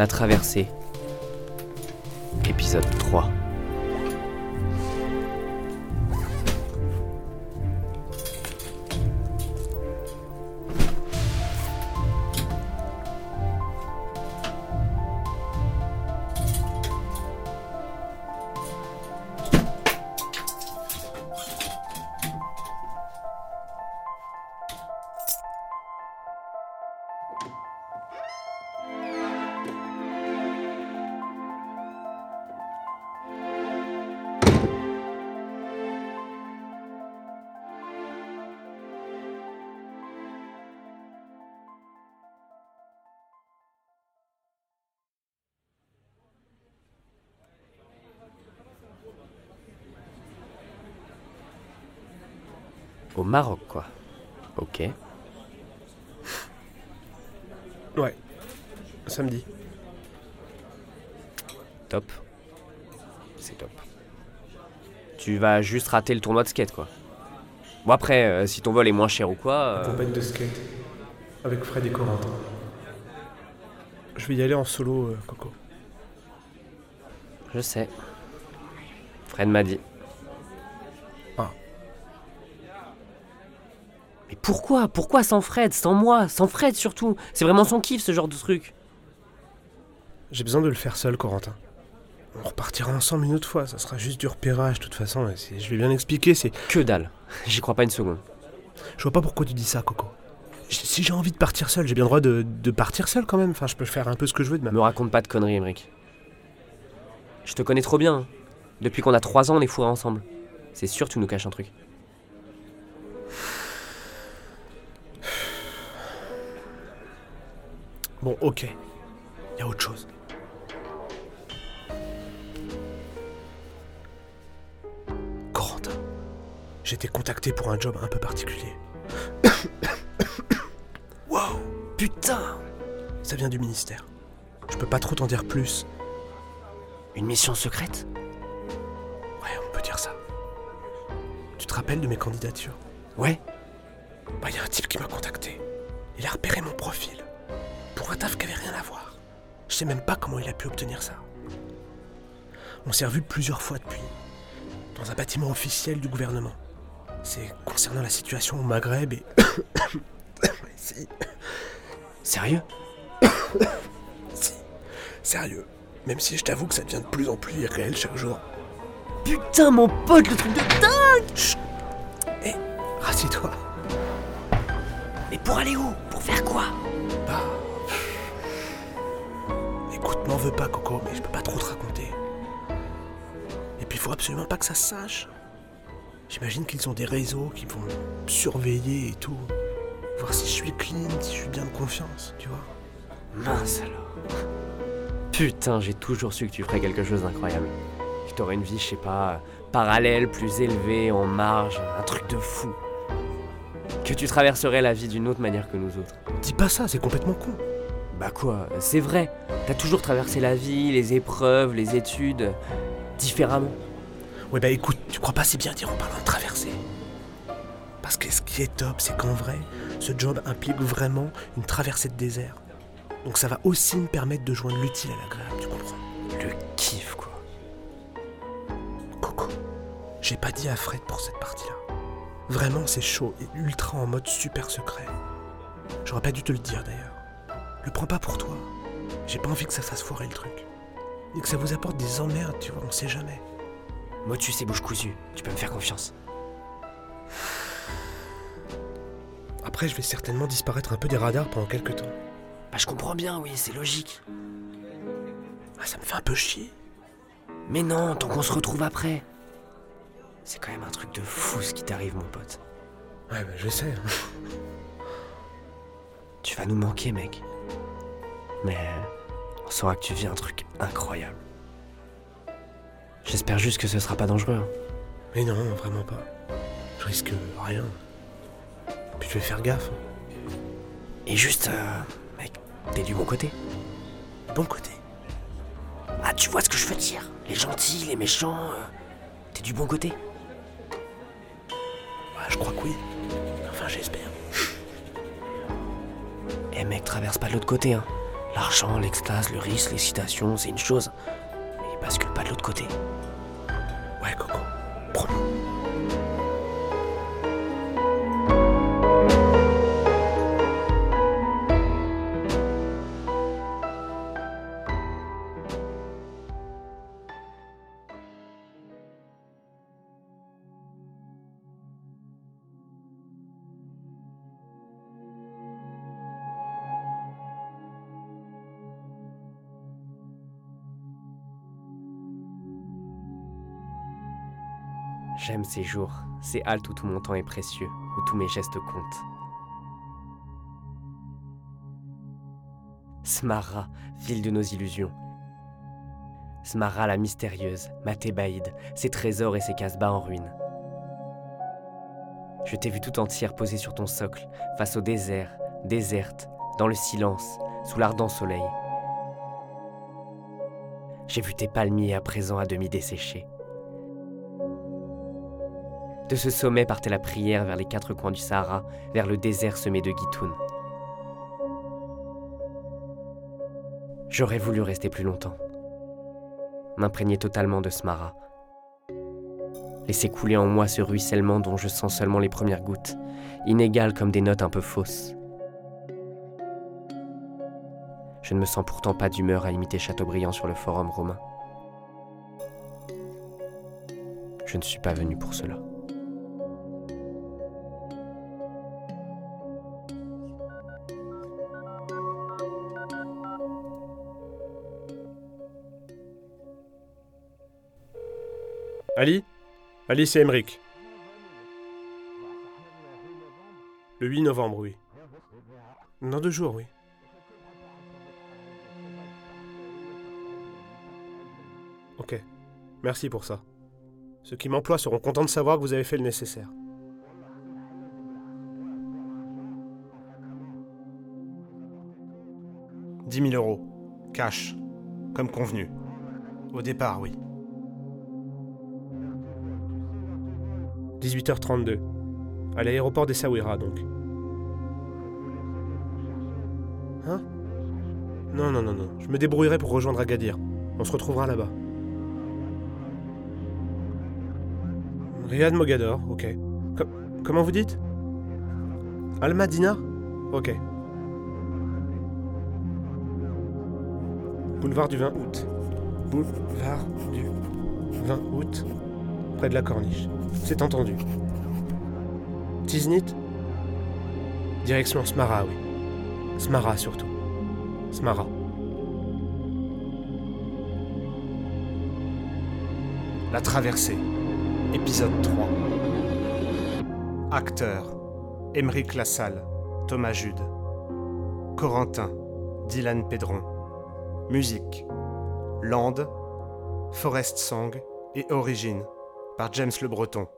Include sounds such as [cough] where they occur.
La traversée. Épisode 3. Au Maroc, quoi. Ok. Ouais. Samedi. Top. C'est top. Tu vas juste rater le tournoi de skate, quoi. Bon, après, euh, si ton vol est moins cher ou quoi. euh, de skate. Avec Fred et Corentin. Je vais y aller en solo, euh, Coco. Je sais. Fred m'a dit. Mais pourquoi? Pourquoi sans Fred Sans moi Sans Fred surtout? C'est vraiment son kiff ce genre de truc. J'ai besoin de le faire seul, Corentin. On repartira ensemble une autre fois, ça sera juste du repérage, de toute façon. et Je vais bien expliquer, c'est. Que dalle. [laughs] J'y crois pas une seconde. Je vois pas pourquoi tu dis ça, Coco. J- Si j'ai envie de partir seul, j'ai bien le droit de, de partir seul quand même. Enfin, je peux faire un peu ce que je veux de ma. Me raconte pas de conneries, Emmerich. Je te connais trop bien. hein. Depuis qu'on a trois ans, on est fourrés ensemble. C'est sûr, tu nous caches un truc. Bon, ok. Y a autre chose. Corentin, j'ai été contacté pour un job un peu particulier. [coughs] wow, Putain ça vient du ministère. Je peux pas trop t'en dire plus. Une mission secrète? Ouais, on peut dire ça. Tu te rappelles de mes candidatures? Ouais. Bah, y a un type qui m'a contacté. Il a repéré mon profil. Taf qui avait rien à voir. Je sais même pas comment il a pu obtenir ça. On s'est revus plusieurs fois depuis. Dans un bâtiment officiel du gouvernement. C'est concernant la situation au Maghreb et. [coughs] si, Sérieux? [coughs] Si. Sérieux. Même si je t'avoue que ça devient de plus en plus irréel chaque jour. Putain, mon pote, le truc de dingue Hé, rassieds-toi. Mais pour aller où? Pour faire quoi? M'en veux pas, Coco, mais je peux pas trop te raconter. Et puis, il faut absolument pas que ça se sache. J'imagine qu'ils ont des réseaux qui vont surveiller et tout. Voir si je suis clean, si je suis bien de confiance, tu vois. Mince alors. Putain, j'ai toujours su que tu ferais quelque chose d'incroyable. Que t'aurais une vie, je sais pas, parallèle, plus élevée, en marge, un truc de fou. Que tu traverserais la vie d'une autre manière que nous autres. Dis pas ça, c'est complètement con. Bah quoi, c'est vrai. T'as toujours traversé la vie, les épreuves, les études, différemment. Ouais, bah écoute, tu crois pas si bien dire en parlant de traversée. Parce que ce qui est top, c'est qu'en vrai, ce job implique vraiment une traversée de désert. Donc ça va aussi me permettre de joindre l'utile à l'agréable, tu comprends Le kiff, quoi. Coco, j'ai pas dit à Fred pour cette partie-là. Vraiment, c'est chaud et ultra en mode super secret. J'aurais pas dû te le dire d'ailleurs. Le prends pas pour toi. J'ai pas envie que ça fasse foirer le truc. Et que ça vous apporte des emmerdes, tu vois, on sait jamais. Moi, tu sais, bouche cousue. Tu peux me faire confiance. Après, je vais certainement disparaître un peu des radars pendant quelques temps. Bah, je comprends bien, oui, c'est logique. Ah, ça me fait un peu chier. Mais non, tant qu'on se retrouve après. C'est quand même un truc de fou ce qui t'arrive, mon pote. Ouais, bah, je sais. hein. Tu vas nous manquer, mec. Mais on saura que tu vis un truc incroyable. J'espère juste que ce sera pas dangereux. hein. Mais non, vraiment pas. Je risque rien. Puis je vais faire gaffe. Et juste, euh, mec, T'es du bon côté Bon côté. Ah, tu vois ce que je veux dire Les gentils, les méchants. euh, T'es du bon côté Ouais, je crois que oui. Enfin, j'espère. Eh mec, traverse pas de l'autre côté, hein. L'argent, l'extase, le risque, l'excitation, c'est une chose. Mais bascule pas de l'autre côté. Ouais, Coco. Promis. J'aime ces jours, ces haltes où tout mon temps est précieux, où tous mes gestes comptent. Smara, ville de nos illusions. Smara la mystérieuse, ma Thébaïde, ses trésors et ses casbahs en ruine. Je t'ai vu tout entière posée sur ton socle, face au désert, déserte, dans le silence, sous l'ardent soleil. J'ai vu tes palmiers à présent à demi desséchés. De ce sommet partait la prière vers les quatre coins du Sahara, vers le désert semé de guitounes. J'aurais voulu rester plus longtemps, m'imprégner totalement de Smara, laisser couler en moi ce ruissellement dont je sens seulement les premières gouttes, inégales comme des notes un peu fausses. Je ne me sens pourtant pas d'humeur à imiter Chateaubriand sur le forum romain. Je ne suis pas venu pour cela. Ali? Ali, c'est Emeric. Le 8 novembre, oui. Dans deux jours, oui. Ok. Merci pour ça. Ceux qui m'emploient seront contents de savoir que vous avez fait le nécessaire. « 10 000 euros. Cash. Comme convenu. Au départ, oui. 18h32. À l'aéroport d'Essaouira, donc. Hein? Non, non, non, non. Je me débrouillerai pour rejoindre Agadir. On se retrouvera là-bas. Riyad Mogador, ok. Co- comment vous dites? Al-Madina? Ok. Boulevard du 20 août. Boulevard du 20 août, près de la corniche. C'est entendu. Tiznit Direction Smara, oui. Smara surtout. Smara. La traversée. Épisode 3. Acteurs. Émeric Lassalle. Thomas Jude. Corentin. Dylan Pedron. Musique. Land. Forest Song et Origine par James Le Breton.